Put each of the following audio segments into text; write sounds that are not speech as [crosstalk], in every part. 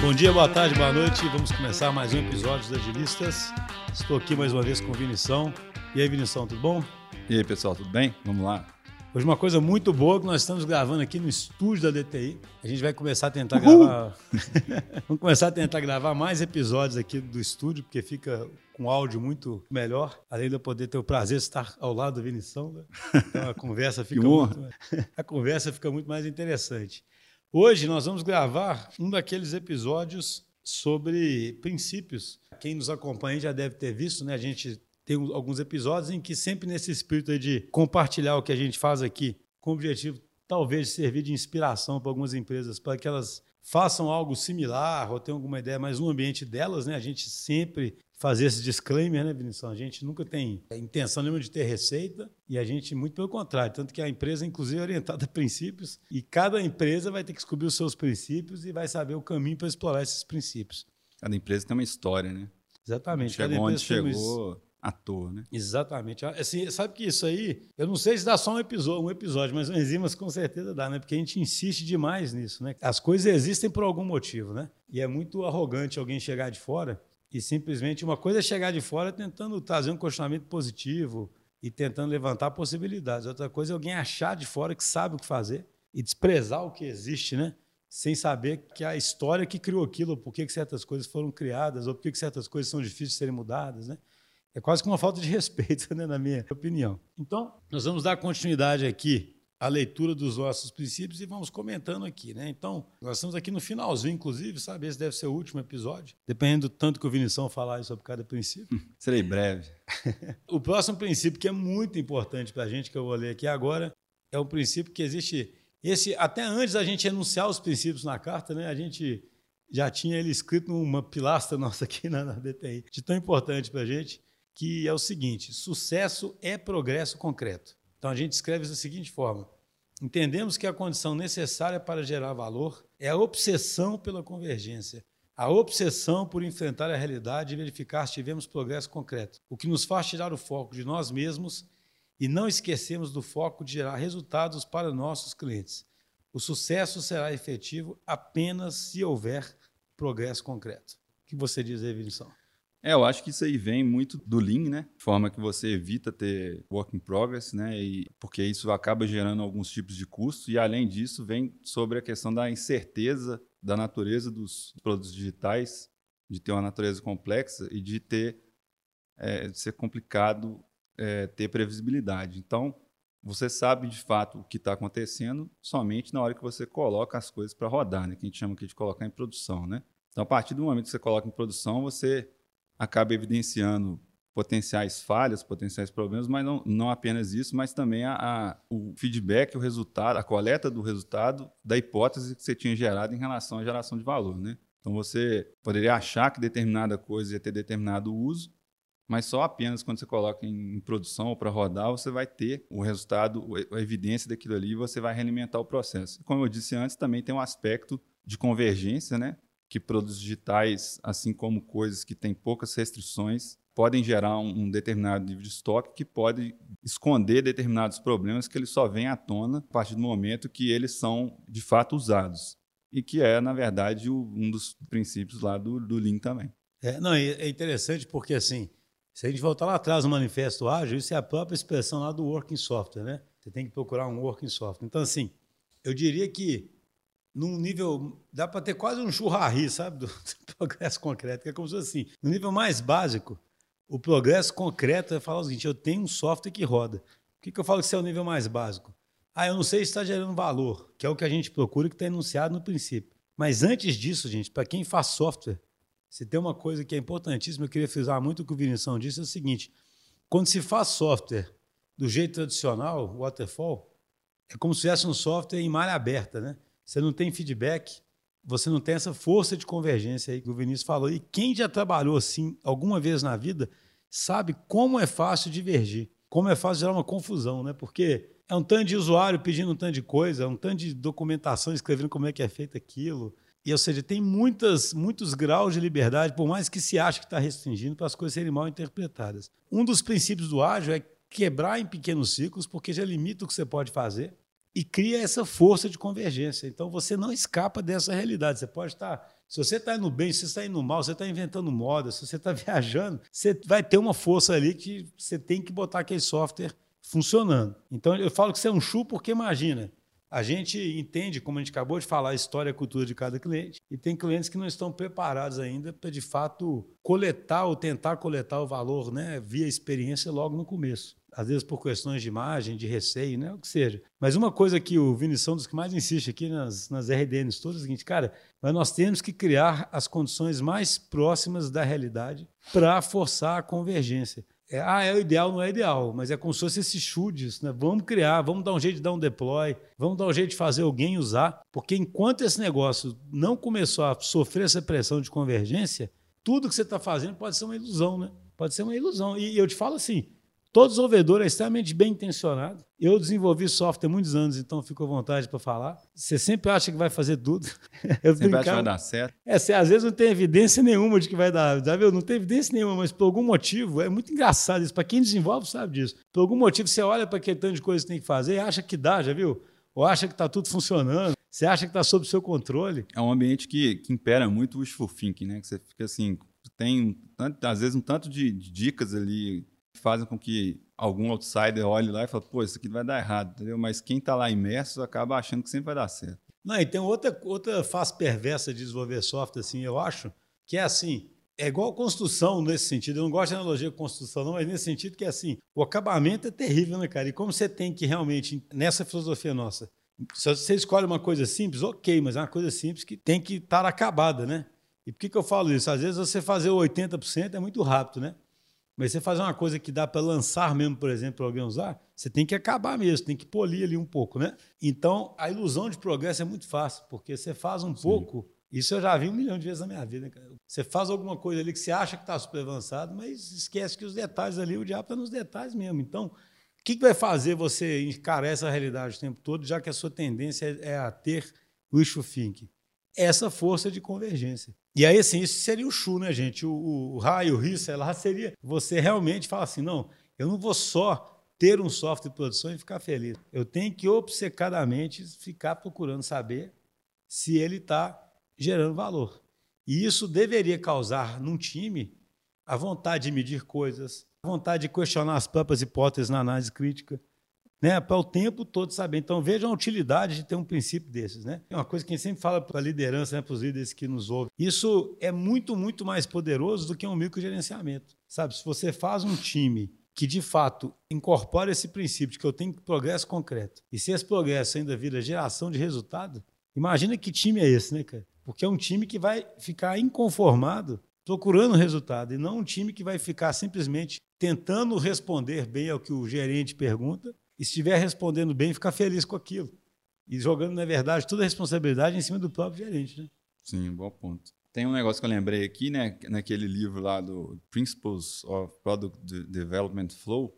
Bom dia, boa tarde, boa noite. Vamos começar mais um episódio dos Agilistas. Estou aqui mais uma vez com o Vinição. E aí, Vinição, tudo bom? E aí, pessoal, tudo bem? Vamos lá. Hoje uma coisa muito boa que nós estamos gravando aqui no estúdio da DTI. A gente vai começar a tentar Uhul! gravar. [laughs] Vamos começar a tentar gravar mais episódios aqui do estúdio, porque fica com áudio muito melhor. Além de eu poder ter o prazer de estar ao lado do Vinição, né? então a conversa [laughs] fica muito, [laughs] a conversa fica muito mais interessante. Hoje nós vamos gravar um daqueles episódios sobre princípios. Quem nos acompanha já deve ter visto, né? A gente tem alguns episódios em que sempre nesse espírito de compartilhar o que a gente faz aqui, com o objetivo talvez de servir de inspiração para algumas empresas, para que elas façam algo similar ou tenham alguma ideia, mas no ambiente delas, né? A gente sempre fazer esse disclaimer, né, Vinícius? A gente nunca tem intenção nenhuma de ter receita e a gente, muito pelo contrário, tanto que a empresa, inclusive, é orientada a princípios e cada empresa vai ter que descobrir os seus princípios e vai saber o caminho para explorar esses princípios. Cada empresa tem uma história, né? Exatamente. Chegou onde chegou à toa, né? Exatamente. Assim, sabe que isso aí, eu não sei se dá só um episódio, um episódio, mas enzimas com certeza dá, né? Porque a gente insiste demais nisso, né? As coisas existem por algum motivo, né? E é muito arrogante alguém chegar de fora e simplesmente uma coisa é chegar de fora tentando trazer um questionamento positivo e tentando levantar possibilidades. Outra coisa é alguém achar de fora que sabe o que fazer e desprezar o que existe, né? Sem saber que a história que criou aquilo, por que certas coisas foram criadas, ou por que certas coisas são difíceis de serem mudadas, né? É quase que uma falta de respeito, [laughs] né, na minha opinião. Então, nós vamos dar continuidade aqui a leitura dos nossos princípios e vamos comentando aqui, né? Então, nós estamos aqui no finalzinho, inclusive, sabe? Esse deve ser o último episódio, dependendo do tanto que o Vinição falar sobre cada princípio. Hum, serei breve. [laughs] o próximo princípio, que é muito importante para a gente, que eu vou ler aqui agora, é um princípio que existe. Esse, até antes da gente enunciar os princípios na carta, né? A gente já tinha ele escrito numa pilastra [laughs] nossa aqui na, na DTI, de tão importante para a gente, que é o seguinte: sucesso é progresso concreto. Então a gente escreve da seguinte forma: entendemos que a condição necessária para gerar valor é a obsessão pela convergência, a obsessão por enfrentar a realidade e verificar se tivemos progresso concreto, o que nos faz tirar o foco de nós mesmos e não esquecemos do foco de gerar resultados para nossos clientes. O sucesso será efetivo apenas se houver progresso concreto. O que você diz aí? É, eu acho que isso aí vem muito do Lean, né? De forma que você evita ter work in progress, né? E, porque isso acaba gerando alguns tipos de custos. E, além disso, vem sobre a questão da incerteza da natureza dos produtos digitais, de ter uma natureza complexa e de ter é, de ser complicado é, ter previsibilidade. Então, você sabe de fato o que está acontecendo somente na hora que você coloca as coisas para rodar, né? Que a gente chama aqui de colocar em produção, né? Então, a partir do momento que você coloca em produção, você acaba evidenciando potenciais falhas, potenciais problemas, mas não, não apenas isso, mas também a, a, o feedback, o resultado, a coleta do resultado da hipótese que você tinha gerado em relação à geração de valor. Né? Então você poderia achar que determinada coisa ia ter determinado uso, mas só apenas quando você coloca em, em produção ou para rodar, você vai ter o resultado, a evidência daquilo ali e você vai realimentar o processo. Como eu disse antes, também tem um aspecto de convergência, né? Que produtos digitais, assim como coisas que têm poucas restrições, podem gerar um, um, determinado nível de estoque que pode esconder determinados problemas que eles só vêm à tona a partir do momento que eles são de fato usados. E que é, na verdade, o, um dos princípios lá do, do Lean também. É, não, é interessante porque, assim, se a gente voltar lá atrás no Manifesto Ágil, isso é a própria expressão lá do Working Software, né? Você tem que procurar um Working Software. Então, assim, eu diria que num nível. dá para ter quase um churrari, sabe? Do, [laughs] do, progresso concreto, que é como se fosse assim. No nível mais básico, o progresso concreto é falar o seguinte: eu tenho um software que roda. Por que, que eu falo que isso é o nível mais básico? Ah, eu não sei se está gerando valor, que é o que a gente procura que está enunciado no princípio. Mas antes disso, gente, para quem faz software, se tem uma coisa que é importantíssima, eu queria frisar muito o que o Vinição disse, é o seguinte: quando se faz software do jeito tradicional, waterfall, é como se tivesse um software em malha aberta, né? Você não tem feedback, você não tem essa força de convergência aí que o Vinícius falou. E quem já trabalhou assim alguma vez na vida sabe como é fácil divergir, como é fácil gerar uma confusão, né? Porque é um tanto de usuário pedindo um tanto de coisa, é um tanto de documentação escrevendo como é que é feito aquilo. E, ou seja, tem muitas, muitos graus de liberdade, por mais que se ache que está restringindo, para as coisas serem mal interpretadas. Um dos princípios do ágil é quebrar em pequenos ciclos, porque já limita o que você pode fazer e cria essa força de convergência. Então você não escapa dessa realidade. Você pode estar. Se você está indo bem, se você está indo mal, você está inventando moda, se você está [laughs] viajando, você vai ter uma força ali que você tem que botar aquele software funcionando. Então eu falo que você é um chu porque imagina, a gente entende, como a gente acabou de falar, a história e a cultura de cada cliente, e tem clientes que não estão preparados ainda para, de fato, coletar ou tentar coletar o valor né, via experiência logo no começo. Às vezes por questões de imagem, de receio, né, o que seja. Mas uma coisa que o Vinição dos que mais insiste aqui nas, nas RDNs todas é o seguinte, cara, mas nós temos que criar as condições mais próximas da realidade para forçar a convergência. É, ah, é o ideal, não é ideal, mas é como se fosse esses chutes, né? Vamos criar, vamos dar um jeito de dar um deploy, vamos dar um jeito de fazer alguém usar, porque enquanto esse negócio não começou a sofrer essa pressão de convergência, tudo que você está fazendo pode ser uma ilusão, né? Pode ser uma ilusão. E eu te falo assim, Todo desenvolvedor é extremamente bem intencionado. Eu desenvolvi software há muitos anos, então fico à vontade para falar. Você sempre acha que vai fazer tudo. [laughs] Eu sempre acha que vai dar certo. É, você, às vezes não tem evidência nenhuma de que vai dar. Já viu? Não tem evidência nenhuma, mas por algum motivo, é muito engraçado isso. Para quem desenvolve, sabe disso. Por algum motivo, você olha para aquele tanto de coisa que tem que fazer e acha que dá, já viu? Ou acha que está tudo funcionando. Você acha que está sob seu controle. É um ambiente que, que impera muito o wishful thinking, né? Que você fica assim, tem, às vezes, um tanto de, de dicas ali fazem com que algum outsider olhe lá e fale, pô, isso aqui vai dar errado, entendeu? Mas quem está lá imerso acaba achando que sempre vai dar certo. Não, e tem outra, outra face perversa de desenvolver software, assim, eu acho, que é assim, é igual construção nesse sentido. Eu não gosto de analogia com construção, não, mas nesse sentido que é assim, o acabamento é terrível, né, cara? E como você tem que realmente, nessa filosofia nossa, se você escolhe uma coisa simples, ok, mas é uma coisa simples que tem que estar acabada, né? E por que, que eu falo isso? Às vezes você fazer 80% é muito rápido, né? Mas você fazer uma coisa que dá para lançar mesmo, por exemplo, para alguém usar, você tem que acabar mesmo, tem que polir ali um pouco, né? Então, a ilusão de progresso é muito fácil, porque você faz um Sim. pouco, isso eu já vi um milhão de vezes na minha vida. Cara. Você faz alguma coisa ali que você acha que está super avançado, mas esquece que os detalhes ali, o diabo está nos detalhes mesmo. Então, o que, que vai fazer você encarar essa realidade o tempo todo, já que a sua tendência é a ter wishful thinking? Essa força de convergência. E aí, assim, isso seria o chu, né, gente? O, o, o raio, o risco, lá seria você realmente falar assim: não, eu não vou só ter um software de produção e ficar feliz. Eu tenho que obcecadamente ficar procurando saber se ele está gerando valor. E isso deveria causar num time a vontade de medir coisas, a vontade de questionar as próprias hipóteses na análise crítica, né, para o tempo todo saber. Então, vejam a utilidade de ter um princípio desses. Né? É uma coisa que a gente sempre fala para a liderança, né, para os líderes que nos ouvem. Isso é muito, muito mais poderoso do que um microgerenciamento. Sabe, se você faz um time que, de fato, incorpora esse princípio de que eu tenho progresso concreto, e se esse progresso ainda vira geração de resultado, imagina que time é esse, né, cara? Porque é um time que vai ficar inconformado procurando resultado, e não um time que vai ficar simplesmente tentando responder bem ao que o gerente pergunta e se estiver respondendo bem, ficar feliz com aquilo. E jogando, na verdade, toda a responsabilidade em cima do próprio gerente. Né? Sim, bom ponto. Tem um negócio que eu lembrei aqui, né, naquele livro lá do Principles of Product Development Flow,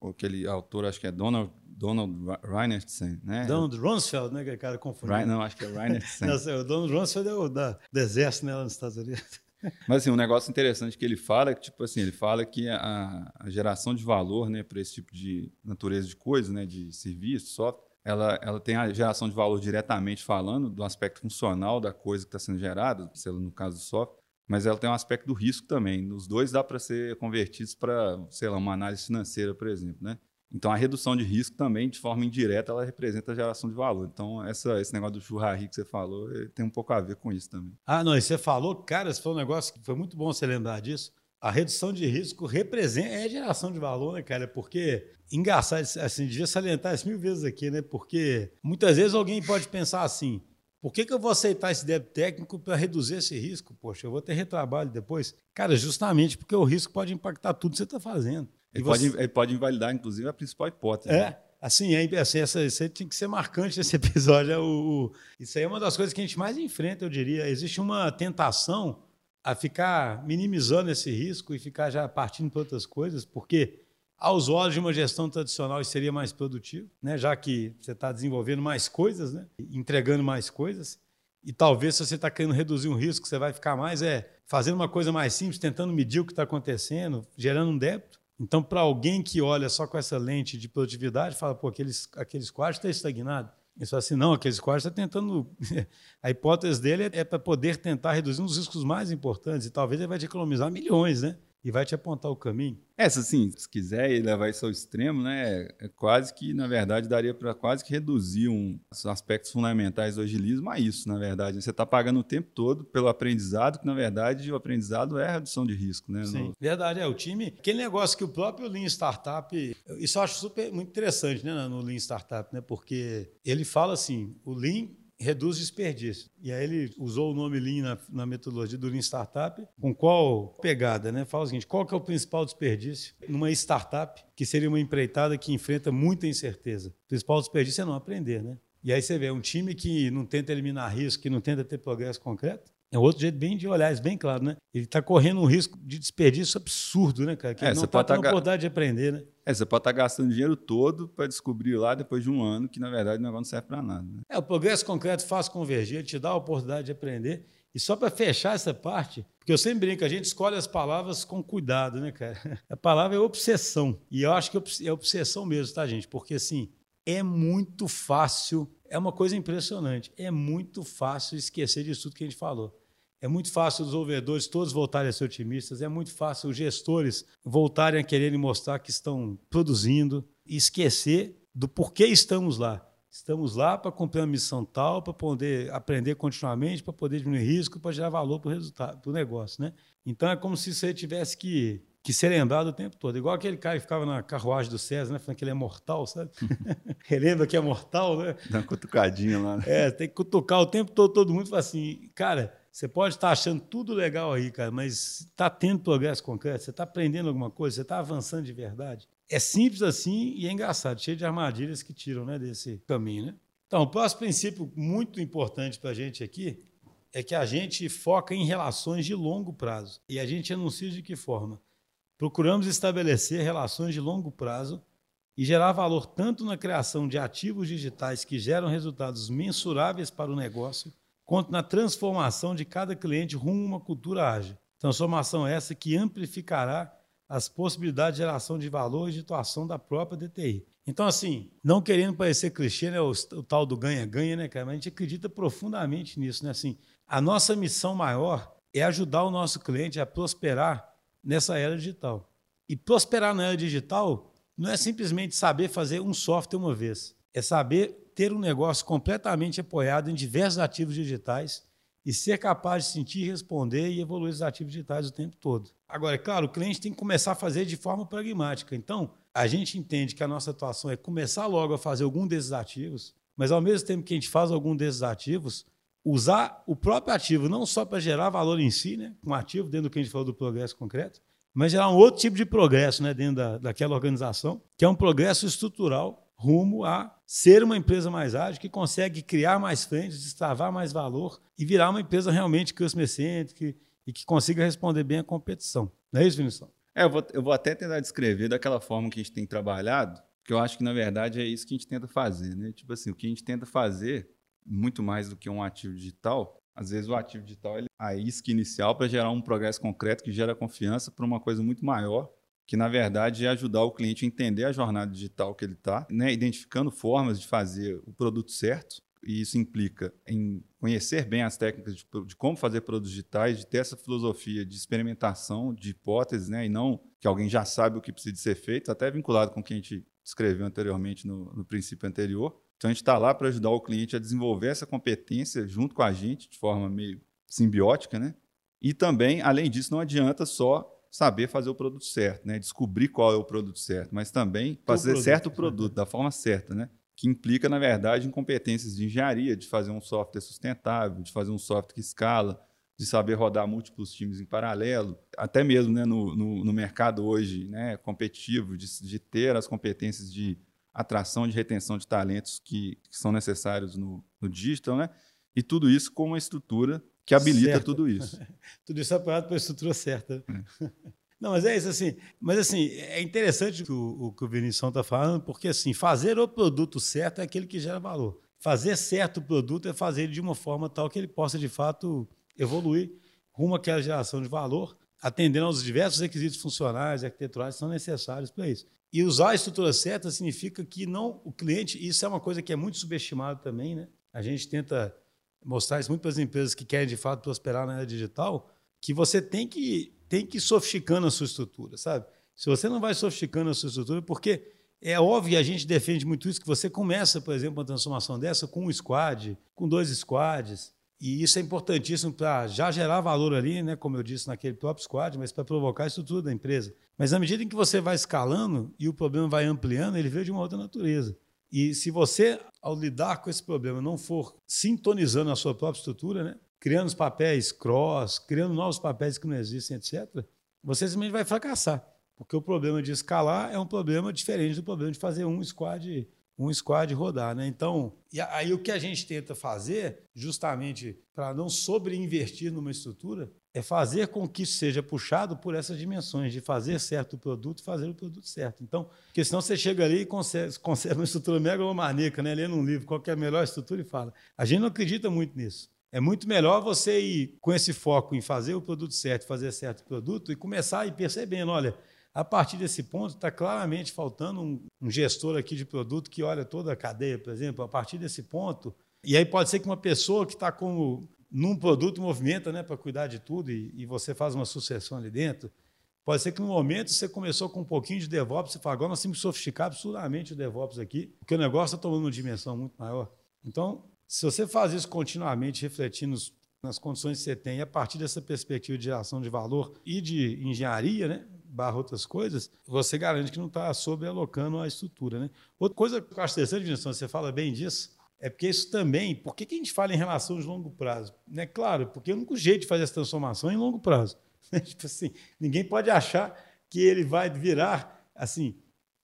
aquele autor, acho que é Donald, Donald Reinertsen, né? Donald Rumsfeld, né, que o cara confundiu. Não, acho que é Reinertsen. [laughs] o Donald Rumsfeld é o da, do exército né, lá nos Estados Unidos. Mas assim, um negócio interessante que ele fala, que tipo assim, ele fala que a, a geração de valor, né, para esse tipo de natureza de coisa, né, de serviço, software, ela, ela tem a geração de valor diretamente falando do aspecto funcional da coisa que está sendo gerada, no caso do software, mas ela tem um aspecto do risco também. Os dois dá para ser convertidos para, sei lá, uma análise financeira, por exemplo, né? Então, a redução de risco também, de forma indireta, ela representa a geração de valor. Então, essa, esse negócio do churrasco que você falou tem um pouco a ver com isso também. Ah, não, e você falou, cara, esse foi um negócio que foi muito bom você lembrar disso. A redução de risco representa, é geração de valor, né, cara? Porque, engraçado, assim, devia salientar isso mil vezes aqui, né? Porque muitas vezes alguém pode pensar assim, por que, que eu vou aceitar esse débito técnico para reduzir esse risco? Poxa, eu vou ter retrabalho depois. Cara, justamente porque o risco pode impactar tudo que você está fazendo. Ele, você... pode, ele pode invalidar, inclusive, a principal hipótese. É, né? assim, é, assim essa, isso aí tinha que ser marcante esse [laughs] episódio. É o, o, isso aí é uma das coisas que a gente mais enfrenta, eu diria. Existe uma tentação a ficar minimizando esse risco e ficar já partindo para outras coisas, porque aos olhos de uma gestão tradicional isso seria mais produtivo, né? já que você está desenvolvendo mais coisas, né? entregando mais coisas. E talvez se você está querendo reduzir um risco, você vai ficar mais é fazendo uma coisa mais simples, tentando medir o que está acontecendo, gerando um débito Então, para alguém que olha só com essa lente de produtividade, fala, pô, aqueles, aqueles quadros estão estagnados. Ele fala assim, não, aqueles quadros está tentando... [laughs] a hipótese dele é para poder tentar reduzir um dos riscos mais importantes e talvez ele vai economizar milhões, né? E vai te apontar o caminho. É, assim, se quiser levar isso ao extremo, né, é quase que, na verdade, daria para quase que reduzir um, os aspectos fundamentais do agilismo a isso, na verdade. Você está pagando o tempo todo pelo aprendizado, que, na verdade, o aprendizado é a redução de risco, né? Sim, no... verdade. É, o time, aquele negócio que o próprio Lean Startup, isso eu acho super, muito interessante, né, no Lean Startup, né, porque ele fala assim, o Lean reduz desperdício. E aí ele usou o nome Lean na, na, metodologia do Lean Startup, com qual pegada, né? Fala o seguinte, qual que é o principal desperdício numa startup, que seria uma empreitada que enfrenta muita incerteza? O principal desperdício é não aprender, né? E aí você vê um time que não tenta eliminar risco, que não tenta ter progresso concreto, é outro jeito bem de olhar, isso bem claro, né? Ele está correndo um risco de desperdício absurdo, né, cara? Que é, ele não está tendo tá oportunidade de aprender, né? É, você pode estar tá gastando dinheiro todo para descobrir lá depois de um ano que, na verdade, o negócio não serve para nada. Né? É, o progresso concreto faz convergir, te dá a oportunidade de aprender. E só para fechar essa parte, porque eu sempre brinco, a gente escolhe as palavras com cuidado, né, cara? [laughs] A palavra é obsessão. E eu acho que é obsessão mesmo, tá, gente? Porque, assim, é muito fácil, é uma coisa impressionante, é muito fácil esquecer disso tudo que a gente falou. É muito fácil os desenvolvedores todos voltarem a ser otimistas, é muito fácil os gestores voltarem a quererem mostrar que estão produzindo e esquecer do porquê estamos lá. Estamos lá para cumprir uma missão tal, para poder aprender continuamente, para poder diminuir risco, para gerar valor para o resultado, para o negócio. Né? Então é como se você tivesse que, que ser lembrado o tempo todo. Igual aquele cara que ficava na carruagem do César, né? falando que ele é mortal, sabe? [laughs] Relembra que é mortal, né? Dá uma cutucadinha lá. Né? É, tem que cutucar o tempo todo, todo mundo fala assim, cara, você pode estar achando tudo legal aí, cara, mas está tendo progresso concreto? Você está aprendendo alguma coisa? Você está avançando de verdade? É simples assim e é engraçado, cheio de armadilhas que tiram né, desse caminho. Né? Então, o próximo princípio muito importante para a gente aqui é que a gente foca em relações de longo prazo. E a gente anuncia de que forma? Procuramos estabelecer relações de longo prazo e gerar valor tanto na criação de ativos digitais que geram resultados mensuráveis para o negócio, quanto na transformação de cada cliente rumo a uma cultura ágil. Transformação essa que amplificará as possibilidades de geração de valor e de atuação da própria DTI. Então, assim, não querendo parecer clichê, né, o, o tal do ganha-ganha, né, cara? Mas a gente acredita profundamente nisso, né? Assim, a nossa missão maior é ajudar o nosso cliente a prosperar nessa era digital. E prosperar na era digital não é simplesmente saber fazer um software uma vez, é saber ter um negócio completamente apoiado em diversos ativos digitais e ser capaz de sentir, responder e evoluir os ativos digitais o tempo todo. Agora, é claro, o cliente tem que começar a fazer de forma pragmática. Então, a gente entende que a nossa atuação é começar logo a fazer algum desses ativos, mas ao mesmo tempo que a gente faz algum desses ativos, usar o próprio ativo não só para gerar valor em si, né, um ativo dentro do que a gente falou do progresso concreto, mas gerar um outro tipo de progresso né, dentro da, daquela organização, que é um progresso estrutural rumo a ser uma empresa mais ágil, que consegue criar mais frentes, destravar mais valor e virar uma empresa realmente customer-centric e que consiga responder bem à competição. Não é isso, Vinícius? É, eu vou, eu vou até tentar descrever daquela forma que a gente tem trabalhado, que eu acho que, na verdade, é isso que a gente tenta fazer. Né? Tipo assim, o que a gente tenta fazer, muito mais do que um ativo digital, às vezes o ativo digital é a isca inicial para gerar um progresso concreto que gera confiança para uma coisa muito maior que na verdade é ajudar o cliente a entender a jornada digital que ele está, né? identificando formas de fazer o produto certo. E isso implica em conhecer bem as técnicas de, de, como fazer produtos digitais, de ter essa filosofia de experimentação, de hipóteses, né? e não que alguém já sabe o que precisa ser feito, até vinculado com o que a gente descreveu anteriormente no, no princípio anterior. Então a gente está lá para ajudar o cliente a desenvolver essa competência junto com a gente, de forma meio simbiótica, né? E também, além disso, não adianta só saber fazer o produto certo, né? Descobrir qual é o produto certo, mas também fazer produto, certo o produto da forma certa, né? Que implica, na verdade, em competências de engenharia, de fazer um software sustentável, de fazer um software que escala, de saber rodar múltiplos times em paralelo, até mesmo né, no, no, no mercado hoje né, competitivo, de, de, ter as competências de atração e de retenção de talentos que, que são necessários no, no digital, né? E tudo isso com uma estrutura que habilita certo. tudo isso. [laughs] tudo isso apoiado pela estrutura certa. É. [laughs] Não, mas é isso assim. Mas assim, é interessante o, o que o Vinícius está falando, porque assim, fazer o produto certo é aquele que gera valor. Fazer certo o produto é fazer ele de uma forma tal que ele possa, de fato, evoluir rumo àquela geração de valor atendendo aos diversos requisitos funcionais e arquiteturais que são necessários para isso. E usar a estrutura certa significa que não o cliente, isso é uma coisa que é muito subestimada também, né? A gente tenta mostrar isso muito para as empresas que querem de fato prosperar na área digital, que você tem que tem que ir sofisticando a sua estrutura, sabe? Se você não vai sofisticando a sua estrutura, porque é óbvio, e a gente defende muito isso, que você começa, por exemplo, uma transformação dessa com um squad, com dois squads, e isso é importantíssimo para já gerar valor ali, né, como eu disse, naquele próprio squad, mas para provocar a estrutura da empresa. Mas à medida em que você vai escalando e o problema vai ampliando, ele veio de uma outra natureza. E se você, ao lidar com esse problema, não for sintonizando a sua própria estrutura, né, criando os papéis cross, criando novos papéis que não existem, etc., você simplesmente vai fracassar. Porque o problema de escalar é um problema diferente do problema de fazer um squad, um squad rodar. Né? Então, aí o que a gente tenta fazer, justamente para não sobreinvestir numa estrutura, é fazer com que seja puxado por essas dimensões, de fazer certo o produto fazer o produto certo. Então, porque senão você chega ali e conserva uma estrutura megalomaníaca, né? lendo um livro, qual é a melhor estrutura e fala. A gente não acredita muito nisso. É muito melhor você ir com esse foco em fazer o produto certo, fazer certo o produto e começar a ir percebendo, olha, a partir desse ponto, está claramente faltando um, um, gestor aqui de produto que olha toda a cadeia, por exemplo. A partir desse ponto, e aí pode ser que uma pessoa que está como num produto movimenta, né, para cuidar de tudo e, e, você faz uma sucessão ali dentro. Pode ser que no momento você começou com um pouquinho de DevOps e fala, agora nós temos que sofisticar absurdamente o DevOps aqui, porque o negócio está tomando uma dimensão muito maior. Então, se você faz isso continuamente, refletindo nas condições que você tem, a partir dessa perspectiva de geração de valor e de engenharia, né, barra outras coisas, você garante que não está sobrealocando a estrutura. Né? Outra coisa que eu acho interessante, Vinícius, você fala bem disso, é porque isso também, por que, que a gente fala em relação de longo prazo? Né? Claro, porque é o único jeito de fazer essa transformação é em longo prazo. [laughs] tipo assim, ninguém pode achar que ele vai virar assim,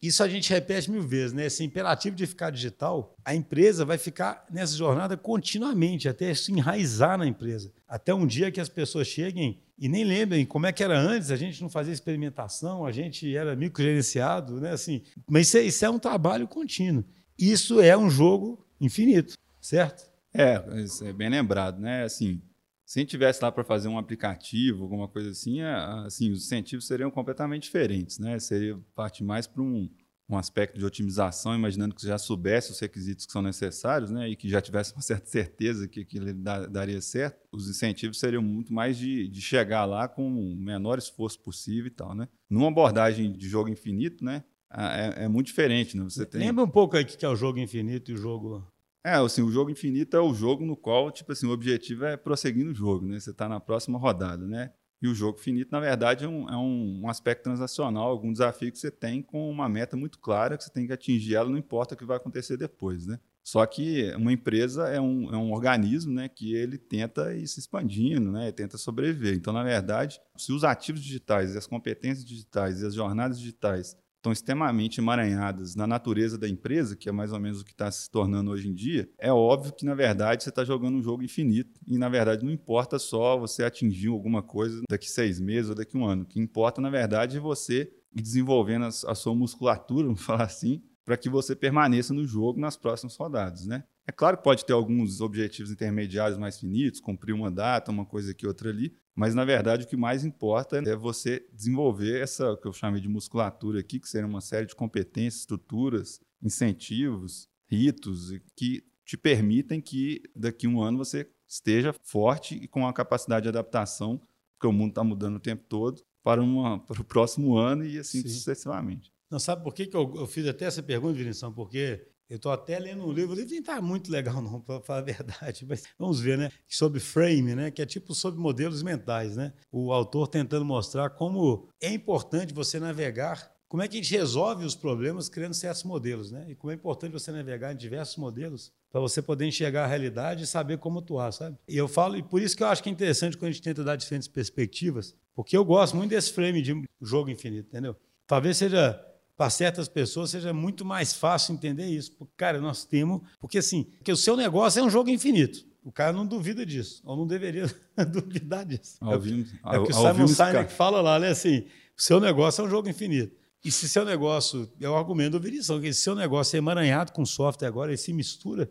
isso a gente repete mil vezes, né? Esse imperativo de ficar digital, a empresa vai ficar nessa jornada continuamente, até isso enraizar na empresa. Até um dia que as pessoas cheguem e nem lembrem como é que era antes, a gente não fazia experimentação, a gente era microgerenciado, né? Assim, mas isso é, isso é um trabalho contínuo. Isso é um jogo infinito, certo? É, é bem lembrado, né? Assim, se a gente tivesse lá para fazer um aplicativo, alguma coisa assim, é, assim, os incentivos seriam completamente diferentes, né? Seria parte mais para um, um aspecto de otimização, imaginando que você já soubesse os requisitos que são necessários, né? E que já tivesse uma certa certeza que aquilo daria certo. Os incentivos seriam muito mais de, de chegar lá com o menor esforço possível e tal, né? Numa abordagem de jogo infinito, né? É, é muito diferente, né? Você tem... Lembra um pouco aí o que é o jogo infinito e o jogo é, assim, o jogo infinito é o jogo no qual, tipo assim, o objetivo é prosseguir no jogo, né? Você está na próxima rodada, né? E o jogo finito, na verdade, é, um, é um, aspecto transacional, algum desafio que você tem com uma meta muito clara, que você tem que atingir ela, não importa o que vai acontecer depois, né? Só que uma empresa é um, é um organismo né, que ele tenta ir se expandindo, né, tenta sobreviver. Então, na verdade, se os ativos digitais, as competências digitais e as jornadas digitais estão extremamente emaranhadas na natureza da empresa, que é mais ou menos o que está se tornando hoje em dia, é óbvio que, na verdade, você está jogando um jogo infinito e, na verdade, não importa só você atingir alguma coisa daqui seis meses ou daqui um ano. O que importa, na verdade, é você ir desenvolvendo a sua musculatura, [laughs] vamos falar assim, para que você permaneça no jogo nas próximas rodadas, né? É claro que pode ter alguns objetivos intermediários mais finitos, cumprir uma data, uma coisa aqui, outra ali, mas na verdade o que mais importa é você desenvolver essa que eu chamei de musculatura aqui, que seria uma série de competências, estruturas, incentivos, ritos que te permitem que daqui a um ano você esteja forte e com a capacidade de adaptação, porque o mundo está mudando o tempo todo, para, uma, para o próximo ano e assim Sim. sucessivamente. Não sabe por que, que eu, eu fiz até essa pergunta, Vinição? Porque eu estou até lendo um livro, o livro nem está muito legal, não, para falar a verdade, mas vamos ver, né? Sobre frame, né? Que é tipo sobre modelos mentais, né? O autor tentando mostrar como é importante você navegar, como é que a gente resolve os problemas criando certos modelos, né? E como é importante você navegar em diversos modelos para você poder enxergar a realidade e saber como atuar, sabe? E eu falo, e por isso que eu acho que é interessante quando a gente tenta dar diferentes perspectivas, porque eu gosto muito desse frame de jogo infinito, entendeu? Talvez seja para certas pessoas seja muito mais fácil entender isso. Porque, cara, nós temos. Porque assim, porque o seu negócio é um jogo infinito. O cara não duvida disso, ou não deveria [laughs] duvidar disso. Ouvimos, é o que o Simon Sinek fala lá, né? Assim, o seu negócio é um jogo infinito. E se seu negócio, é o argumento do Virição, que se seu negócio é emaranhado com software agora, ele se mistura,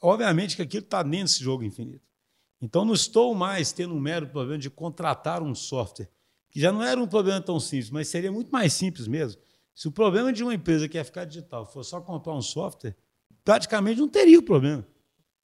obviamente que aquilo está dentro desse jogo infinito. Então, não estou mais tendo um mero problema de contratar um software. que já não era um problema tão simples, mas seria muito mais simples mesmo. Se o problema de uma empresa que quer ficar digital for só comprar um software, praticamente não teria o problema.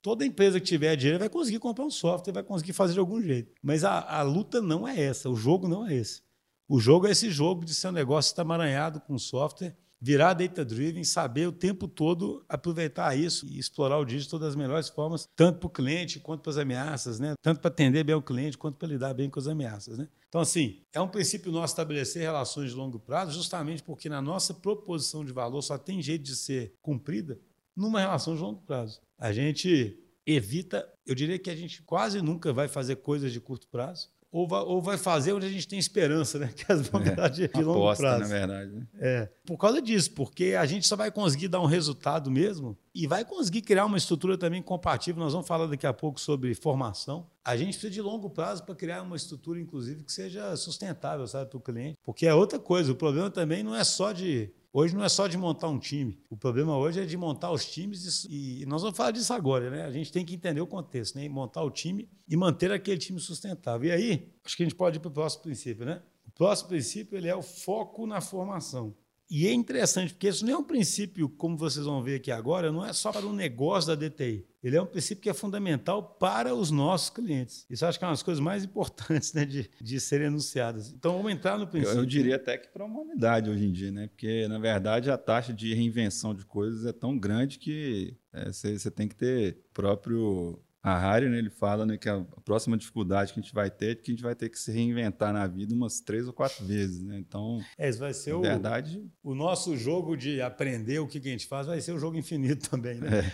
Toda empresa que tiver dinheiro vai conseguir comprar um software, vai conseguir fazer de algum jeito. Mas a, a luta não é essa, o jogo não é esse. O jogo é esse jogo de ser um negócio estamanhado com software virar data-driven, saber o tempo todo aproveitar isso e explorar o digital das melhores formas, tanto para o cliente quanto para as ameaças, né? tanto para atender bem o cliente quanto para lidar bem com as ameaças. Né? Então, assim, é um princípio nosso estabelecer relações de longo prazo, justamente porque na nossa proposição de valor só tem jeito de ser cumprida numa relação de longo prazo. A gente evita, eu diria que a gente quase nunca vai fazer coisas de curto prazo ou vai, ou vai fazer onde a gente tem esperança, né? [laughs] Que as é, de, de longo aposta, prazo. na verdade. Né? É. Por causa disso, porque a gente só vai conseguir dar um resultado mesmo e vai conseguir criar uma estrutura também compatível. Nós vamos falar daqui a pouco sobre formação. A gente precisa de longo prazo para criar uma estrutura, inclusive, que seja sustentável, sabe, para o cliente. Porque é outra coisa. O problema também não é só de Hoje não é só de montar um time. O problema hoje é de montar os times e, nós vamos falar disso agora, né? A gente tem que entender o contexto, né? montar o time e manter aquele time sustentável. E aí, acho que a gente pode ir para o próximo princípio, né? O próximo princípio ele é o foco na formação. E é interessante, porque isso não é um princípio, como vocês vão ver aqui agora, não é só para o negócio da DTI. Ele é um princípio que é fundamental para os nossos clientes. Isso acho que é uma das coisas mais importantes né, de, de serem anunciadas. Então, vamos entrar no princípio. Eu, eu diria até que para a humanidade hoje em dia, né? Porque, na verdade, a taxa de reinvenção de coisas é tão grande que você é, tem que ter próprio a Harry, né, ele fala né, que a próxima dificuldade que a gente vai ter é que a gente vai ter que se reinventar na vida umas três ou quatro vezes. Né? Então, é, vai ser o, verdade... o nosso jogo de aprender o que, que a gente faz vai ser o jogo infinito [laughs] também. Né?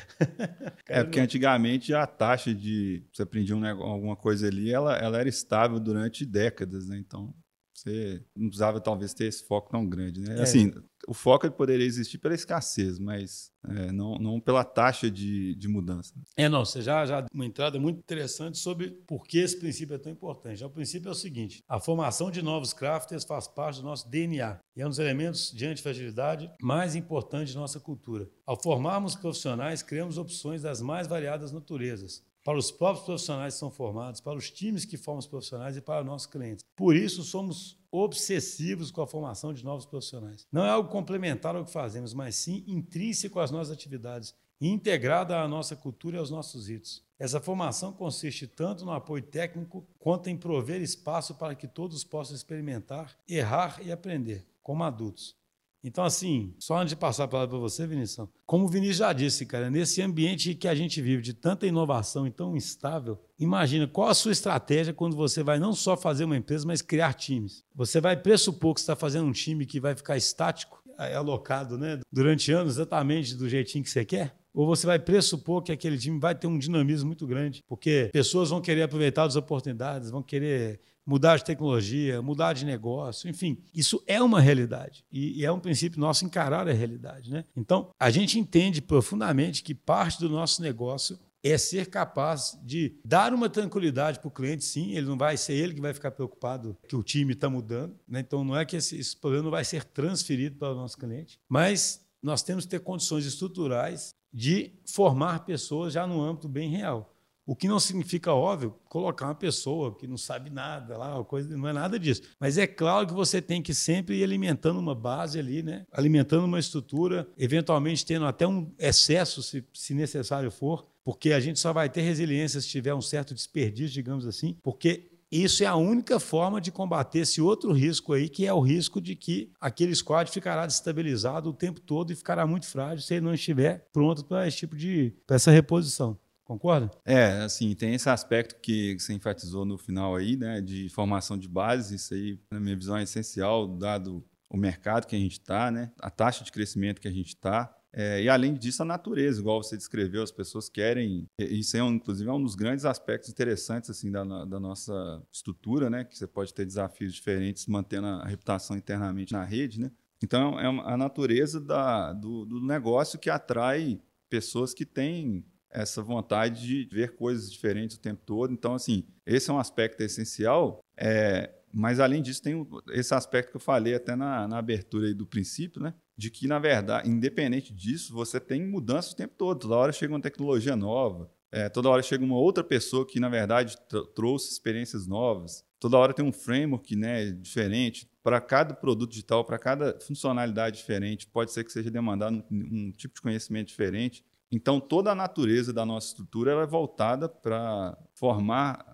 É, [laughs] é porque antigamente a taxa de você aprender um, alguma coisa ali, ela, ela era estável durante décadas. Né? Então, você não precisava talvez ter esse foco tão grande, né? É. Assim, o foco ele poderia existir pela escassez, mas é, não, não pela taxa de, de mudança. É, não, você já, já uma entrada muito interessante sobre por que esse princípio é tão importante. O princípio é o seguinte, a formação de novos crafters faz parte do nosso DNA e é um dos elementos de antifragilidade mais importantes de nossa cultura. Ao formarmos profissionais, criamos opções das mais variadas naturezas, para os próprios profissionais que são formados, para os times que formam os profissionais e para nossos clientes. Por isso, somos obsessivos com a formação de novos profissionais. Não é algo complementar ao que fazemos, mas sim intrínseco às nossas atividades e integrada à nossa cultura e aos nossos ritos. Essa formação consiste tanto no apoio técnico quanto em prover espaço para que todos possam experimentar, errar e aprender, como adultos. Então, assim, só antes de passar a palavra para você, Vinícius, como o Vinícius já disse, cara, nesse ambiente que a gente vive de tanta inovação e tão instável, imagina qual a sua estratégia quando você vai não só fazer uma empresa, mas criar times. Você vai pressupor que está fazendo um time que vai ficar estático, alocado né, durante anos exatamente do jeitinho que você quer? Ou você vai pressupor que aquele time vai ter um dinamismo muito grande, porque pessoas vão querer aproveitar as oportunidades, vão querer mudar de tecnologia, mudar de negócio, enfim, isso é uma realidade e, é um princípio nosso encarar a realidade, né? Então, a gente entende profundamente que parte do nosso negócio é ser capaz de dar uma tranquilidade para o cliente, sim, ele não vai ser ele que vai ficar preocupado que o time está mudando, né? então não é que esse, esse problema não vai ser transferido para o nosso cliente, mas nós temos que ter condições estruturais de formar pessoas já no âmbito bem real. O que não significa, óbvio, colocar uma pessoa que não sabe nada lá, coisa, não é nada disso. Mas é claro que você tem que sempre ir alimentando uma base ali, né? alimentando uma estrutura, eventualmente tendo até um excesso, se, se necessário for, porque a gente só vai ter resiliência se tiver um certo desperdício, digamos assim, porque isso é a única forma de combater esse outro risco aí, que é o risco de que aquele squad ficará destabilizado o tempo todo e ficará muito frágil se ele não estiver pronto para esse tipo de para essa reposição. Concorda? É, assim, tem esse aspecto que você enfatizou no final aí, né, de formação de base, isso aí, na minha visão, é essencial, dado o mercado que a gente está, né, a taxa de crescimento que a gente está, é, e além disso, a natureza, igual você descreveu, as pessoas querem. Isso é, um, inclusive, é um dos grandes aspectos interessantes assim da, da, nossa estrutura, né? Que você pode ter desafios diferentes mantendo a reputação internamente na rede, né? Então, é a natureza da, do, do negócio que atrai pessoas que têm essa vontade de ver coisas diferentes o tempo todo. Então, assim, esse é um aspecto essencial. É, mas, além disso, tem esse aspecto que eu falei até na, na abertura do princípio, né? De que, na verdade, independente disso, você tem mudança o tempo todo. Toda hora chega uma tecnologia nova. É, toda hora chega uma outra pessoa que, na verdade, trouxe experiências novas. Toda hora tem um framework né, diferente. Para cada produto digital, para cada funcionalidade diferente, pode ser que seja demandado um, um tipo de conhecimento diferente. Então, toda a natureza da nossa estrutura é voltada para formar.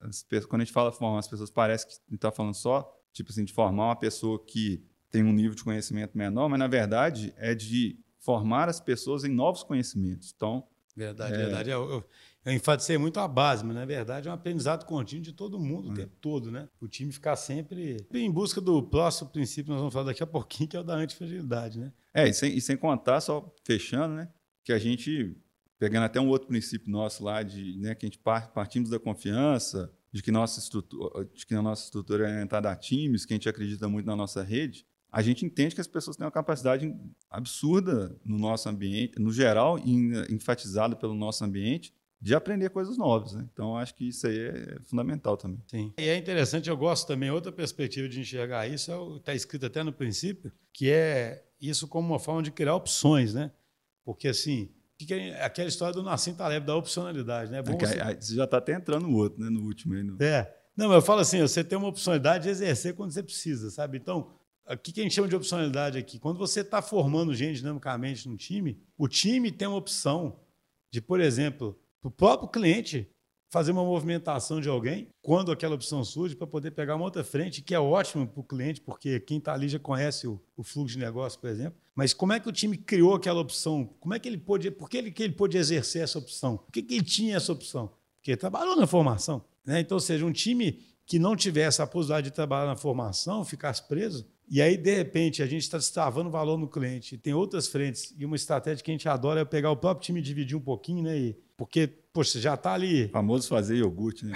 As, quando a gente fala formar as pessoas, parece que está falando só tipo assim, de formar uma pessoa que tem um nível de conhecimento menor, mas na verdade é de formar as pessoas em novos conhecimentos. Então, verdade, é... verdade. Eu, eu, eu enfatizei muito a base, mas na verdade é um aprendizado contínuo de todo mundo o é. tempo todo, né? O time ficar sempre em busca do próximo princípio, nós vamos falar daqui a pouquinho, [laughs] que é o da antifragilidade, né? É, e sem, e sem contar, só fechando, né? Que a gente, pegando até um outro princípio nosso lá, de né, que a gente partimos da confiança, de que, nossa estrutura, de que a nossa estrutura é orientada a times, que a gente acredita muito na nossa rede, a gente entende que as pessoas têm uma capacidade absurda no nosso ambiente, no geral, enfatizada pelo nosso ambiente, de aprender coisas novas. Né? Então, acho que isso aí é fundamental também. Sim. E é interessante, eu gosto também, outra perspectiva de enxergar isso, está é escrito até no princípio, que é isso como uma forma de criar opções, né? Porque, assim, é aquela história do Nassim Taleb, da opcionalidade, né? É bom é você... você... já está até entrando no outro, né? No último aí. No... É. Não, eu falo assim, você tem uma opcionalidade de exercer quando você precisa, sabe? Então, o que a gente chama de opcionalidade aqui? Quando você está formando gente dinamicamente no time, o time tem uma opção de, por exemplo, para o próprio cliente fazer uma movimentação de alguém quando aquela opção surge para poder pegar uma outra frente, que é ótimo para o cliente, porque quem está ali já conhece o, o, fluxo de negócio, por exemplo. Mas como é que o time criou aquela opção? Como é que ele pôde, por que ele, que ele pôde exercer essa opção? Por que, que ele tinha essa opção? Porque ele trabalhou na formação. Né? Então, ou seja, um time que não tivesse a possibilidade de trabalhar na formação, ficasse preso, e aí, de repente, a gente está destravando valor no cliente, tem outras frentes, e uma estratégia que a gente adora é pegar o próprio time e dividir um pouquinho, né? E, porque Poxa, já está ali. O famoso fazer iogurte, né?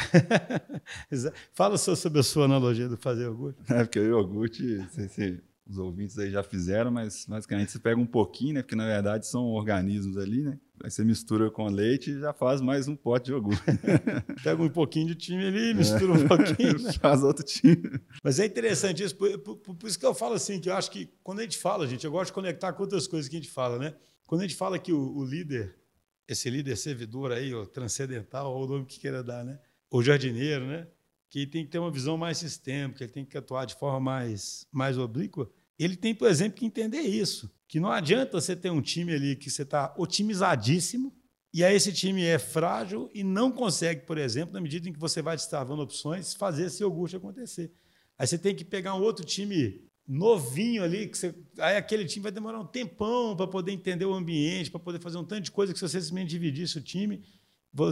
[laughs] Fala sobre a sua analogia do fazer iogurte. É, porque o iogurte, não sei se os ouvintes aí já fizeram, mas basicamente você pega um pouquinho, né? Porque na verdade são organismos ali, né? Aí você mistura com leite e já faz mais um pote de iogurte. [laughs] pega um pouquinho de time ali, mistura um pouquinho. Né? [laughs] faz outro time. Mas é interessante isso, por, por, por, isso que eu falo assim, que eu acho que quando a gente fala, gente, eu gosto de conectar com outras coisas que a gente fala, né? Quando a gente fala que o, o líder esse líder servidor aí, o transcendental, ou o nome que queira dar, né? O jardineiro, né? Que tem que ter uma visão mais sistêmica, ele tem que atuar de forma mais, mais oblíqua. Ele tem, por exemplo, que entender isso. Que não adianta você ter um time ali que você está otimizadíssimo, e aí esse time é frágil e não consegue, por exemplo, na medida em que você vai destravando opções, fazer esse iogurte acontecer. Aí você tem que pegar um outro time novinho ali, que você, aí aquele time vai demorar um tempão para poder entender o ambiente, para poder fazer um tanto de coisa que se você simplesmente dividisse o time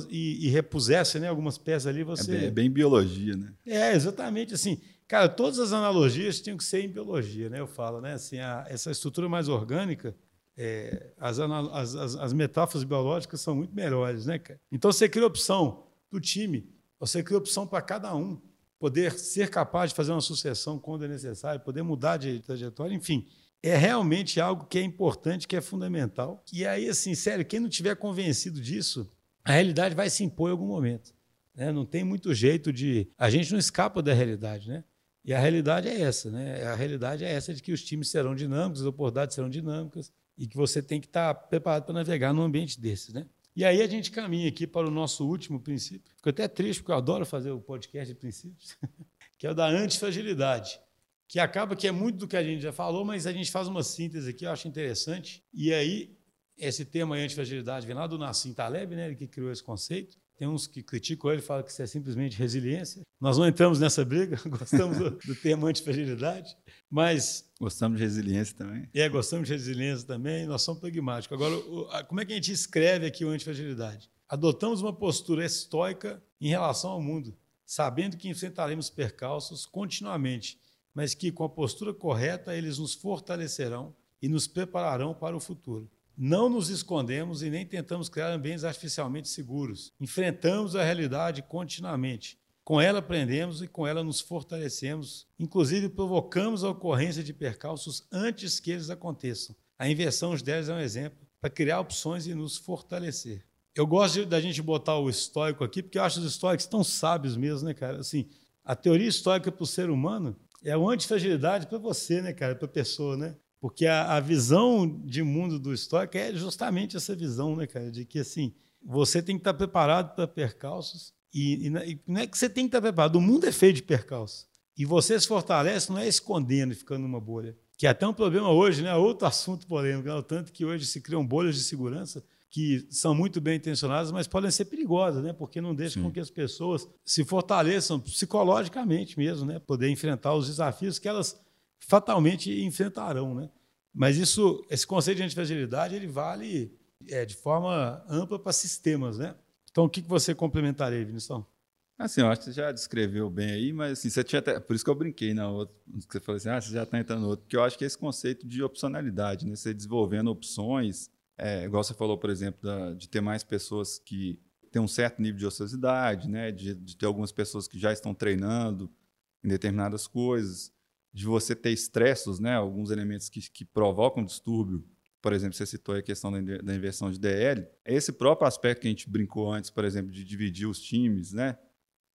e, e repusesse né, algumas peças ali, você... É bem, é bem, biologia, né? É, exatamente assim. Cara, todas as analogias tinham que ser em biologia, né? Eu falo, né? Assim, a, essa estrutura mais orgânica, é, as, as, as, as metáforas biológicas são muito melhores, né, cara? Então, você cria opção do time, você cria opção para cada um poder ser capaz de fazer uma sucessão quando é necessário, poder mudar de trajetória, enfim, é realmente algo que é importante, que é fundamental. E aí, assim, sério, quem não tiver convencido disso, a realidade vai se impor em algum momento. Né? Não tem muito jeito de. A gente não escapa da realidade, né? E a realidade é essa, né? A realidade é essa de que os times serão dinâmicos, as oportunidades serão dinâmicas e que você tem que estar preparado para navegar num ambiente desses, né? E aí a gente caminha aqui para o nosso último princípio. Fico até triste, porque eu adoro fazer o podcast de princípios, [laughs] que é o da antifragilidade, que acaba que é muito do que a gente já falou, mas a gente faz uma síntese aqui, eu acho interessante. E aí, esse tema antifragilidade vem lá do Nassim Taleb, né, ele que criou esse conceito. Tem uns que criticam ele, falam que isso é simplesmente resiliência. Nós não entramos nessa briga, [laughs] gostamos do, do termo antifragilidade, mas... Gostamos de resiliência também. É, gostamos de resiliência também, nós somos pragmáticos. Agora, como é que a gente escreve aqui o antifragilidade? Adotamos uma postura estoica em relação ao mundo, sabendo que enfrentaremos percalços continuamente, mas que com a postura correta eles nos fortalecerão e nos prepararão para o futuro. Não nos escondemos e nem tentamos criar ambientes artificialmente seguros. Enfrentamos a realidade continuamente. Com ela aprendemos e com ela nos fortalecemos. Inclusive, provocamos a ocorrência de percalços antes que eles aconteçam. A inversão deles é um exemplo para criar opções e nos fortalecer. Eu gosto da gente botar o estoico aqui, porque eu acho os estoicos tão sábios mesmo, né, cara? Assim, a teoria estoica para o ser humano é uma antifragilidade para você, né, cara? Para a pessoa, né? Porque a, a, visão de mundo do estoico é justamente essa visão, né, cara? De que, assim, você tem que estar preparado para percalços. E, e, não é que você tem que estar preparado, o mundo é feio de percalços. E você se fortalece não é escondendo e ficando numa bolha. Que é até um problema hoje, né? Outro [laughs] assunto polêmico, né? o tanto que hoje se criam bolhas de segurança que são muito bem intencionadas, mas podem ser perigosas, né? Porque não deixam Sim. com que as pessoas se fortaleçam psicologicamente mesmo, né? Poder enfrentar os desafios que elas fatalmente enfrentarão, né? Mas isso, esse conceito de antifragilidade, ele vale é, de forma ampla para sistemas, né? Então, o que você complementaria, Vinição? Assim, eu acho que você já descreveu bem aí, mas assim, você tinha até, por isso que eu brinquei na outra, você falou assim, ah, você já está entrando no outro, porque eu acho que é esse conceito de opcionalidade, né? Você desenvolvendo opções, é, igual você falou, por exemplo, da, de ter mais pessoas que têm um certo nível de ociosidade, né? De, de ter algumas pessoas que já estão treinando em determinadas coisas, de você ter estressos, né? Alguns elementos que, que provocam distúrbio. Por exemplo, você citou a questão da, inversão de DL. Esse próprio aspecto que a gente brincou antes, por exemplo, de dividir os times, né?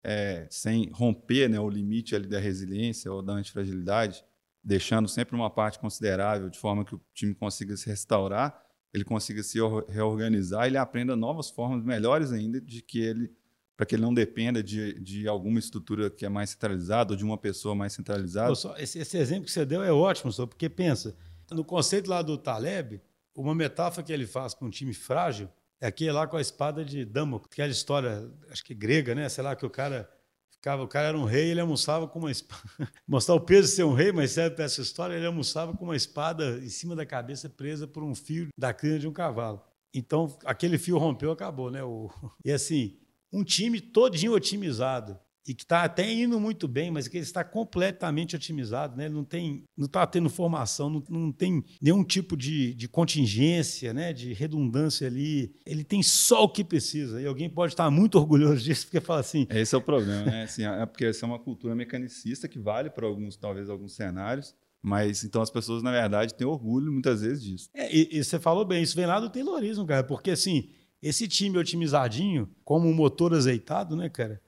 É, sem romper né, o limite ali da resiliência ou da antifragilidade, deixando sempre uma parte considerável de forma que o time consiga se restaurar, ele consiga se reorganizar, ele aprenda novas formas melhores ainda de que ele para que ele não dependa de, de alguma estrutura que é mais centralizada ou de uma pessoa mais centralizada. Esse, esse exemplo que você deu é ótimo, só porque pensa, no conceito lá do Taleb, uma metáfora que ele faz com um time frágil é aquele lá com a espada de Damocles, aquela história, acho que grega, né? Sei lá, que o cara ficava, o cara era um rei, ele almoçava com uma espada. [laughs] Mostrar o peso de ser um rei, mas serve para essa história, ele almoçava com uma espada em cima da cabeça presa por um fio da crina de um cavalo. Então, aquele fio rompeu, acabou, né? O... [laughs] E assim, um time todinho otimizado e que está até indo muito bem, mas que ele está completamente otimizado, né? Ele não tem, não está tendo formação, não, não tem nenhum tipo de, de contingência, né? De redundância ali. Ele tem só o que precisa. E alguém pode estar muito orgulhoso disso porque fala assim. Esse é o problema, né? Assim, é porque essa é uma cultura mecanicista que vale para alguns, talvez alguns cenários. Mas então as pessoas, na verdade, têm orgulho muitas vezes disso. É, e, e você falou bem, isso vem lá do Taylorismo, cara, porque assim, esse time otimizadinho, como um motor azeitado, né, cara?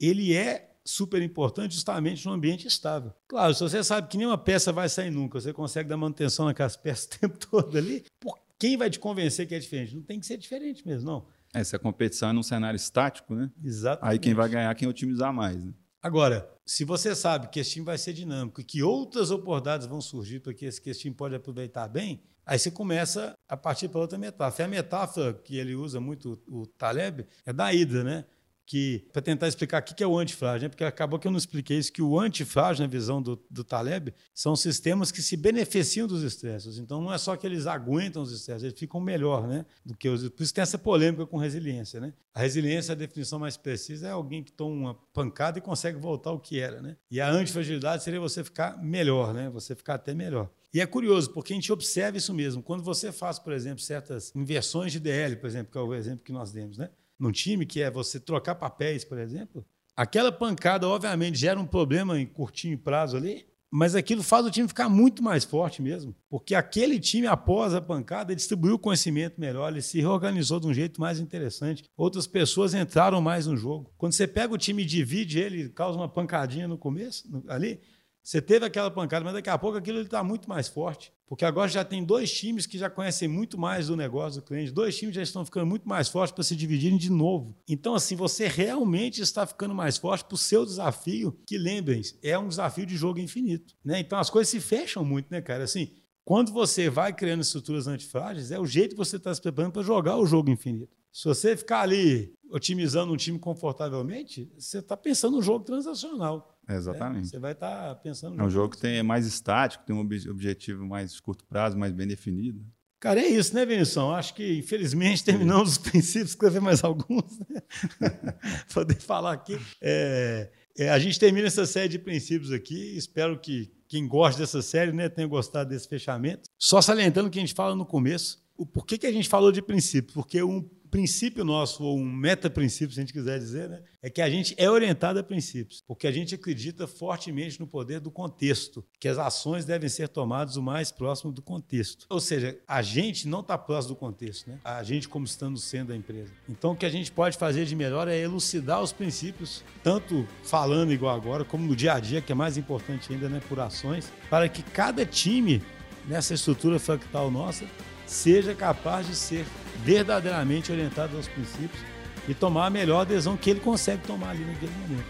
Ele é super importante justamente no ambiente estável. Claro, se você sabe que nenhuma peça vai sair nunca, você consegue dar manutenção naquelas [laughs] peças o tempo todo ali, por quem vai te convencer que é diferente? Não tem que ser diferente mesmo, não. É, se a competição é num cenário estático, né? Exato. Aí quem vai ganhar é quem otimizar mais, né? Agora, se você sabe que esse time vai ser dinâmico e que outras oportunidades vão surgir para que esse, que esse time pode aproveitar bem, Aí você começa a partir para outra metáfora. A metáfora que ele usa muito, o Taleb, é da Hidra, né? Que para tentar explicar o que é o antifrágil, né? porque acabou que eu não expliquei isso, que o antifrágil, na visão do, do Taleb, são sistemas que se beneficiam dos estresses. Então, não é só que eles aguentam os estresses, eles ficam melhor né? do que os... Por isso tem essa polêmica com resiliência. Né? A resiliência, a definição mais precisa, é alguém que toma uma pancada e consegue voltar ao que era. Né? E a antifragilidade seria você ficar melhor, né? você ficar até melhor. E é curioso, porque a gente observa isso mesmo. Quando você faz, por exemplo, certas inversões de DL, por exemplo, que é o exemplo que nós demos, né? Num time, que é você trocar papéis, por exemplo, aquela pancada, obviamente, gera um problema em curtinho prazo ali, mas aquilo faz o time ficar muito mais forte mesmo, porque aquele time, após a pancada, distribuiu o conhecimento melhor, ele se reorganizou de um jeito mais interessante, outras pessoas entraram mais no jogo. Quando você pega o time e divide ele, causa uma pancadinha no começo, ali, você teve aquela pancada, mas daqui a pouco aquilo está muito mais forte. Porque agora já tem dois times que já conhecem muito mais do negócio do cliente, dois times já estão ficando muito mais fortes para se dividirem de novo. Então, assim, você realmente está ficando mais forte para o seu desafio, que lembrem é um desafio de jogo infinito. Né? Então as coisas se fecham muito, né, cara? Assim, quando você vai criando estruturas antifrágeis, é o jeito que você está se preparando para jogar o jogo infinito. Se você ficar ali otimizando um time confortavelmente, você está pensando no jogo transacional. Exatamente. É, você vai estar tá pensando. É um jogo que tem, é mais estático, tem um objetivo mais curto prazo, mais bem definido. Cara, é isso, né, Vinição? Acho que, infelizmente, terminamos os [laughs] princípios, escrever mais alguns, né? [laughs] Poder falar aqui. É, é, a gente termina essa série de princípios aqui. Espero que quem gosta dessa série né, tenha gostado desse fechamento. Só salientando o que a gente fala no começo. O porquê que a gente falou de princípios? Porque um princípio nosso, ou um meta-princípio, se a gente quiser dizer, né, é que a gente é orientado a princípios, porque a gente acredita fortemente no poder do contexto, que as ações devem ser tomadas o mais próximo do contexto. Ou seja, a gente não está próximo do contexto, né? a gente como estando sendo a empresa. Então, o que a gente pode fazer de melhor é elucidar os princípios, tanto falando igual agora, como no dia a dia, que é mais importante ainda, né, por ações, para que cada time nessa estrutura fractal nossa seja capaz de ser verdadeiramente orientado aos princípios e tomar a melhor adesão que ele consegue tomar ali naquele momento,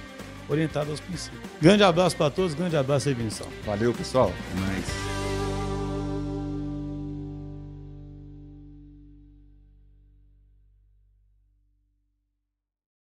orientado aos princípios. Grande abraço para todos, grande abraço aí, Vinção. Valeu, pessoal. É nóis.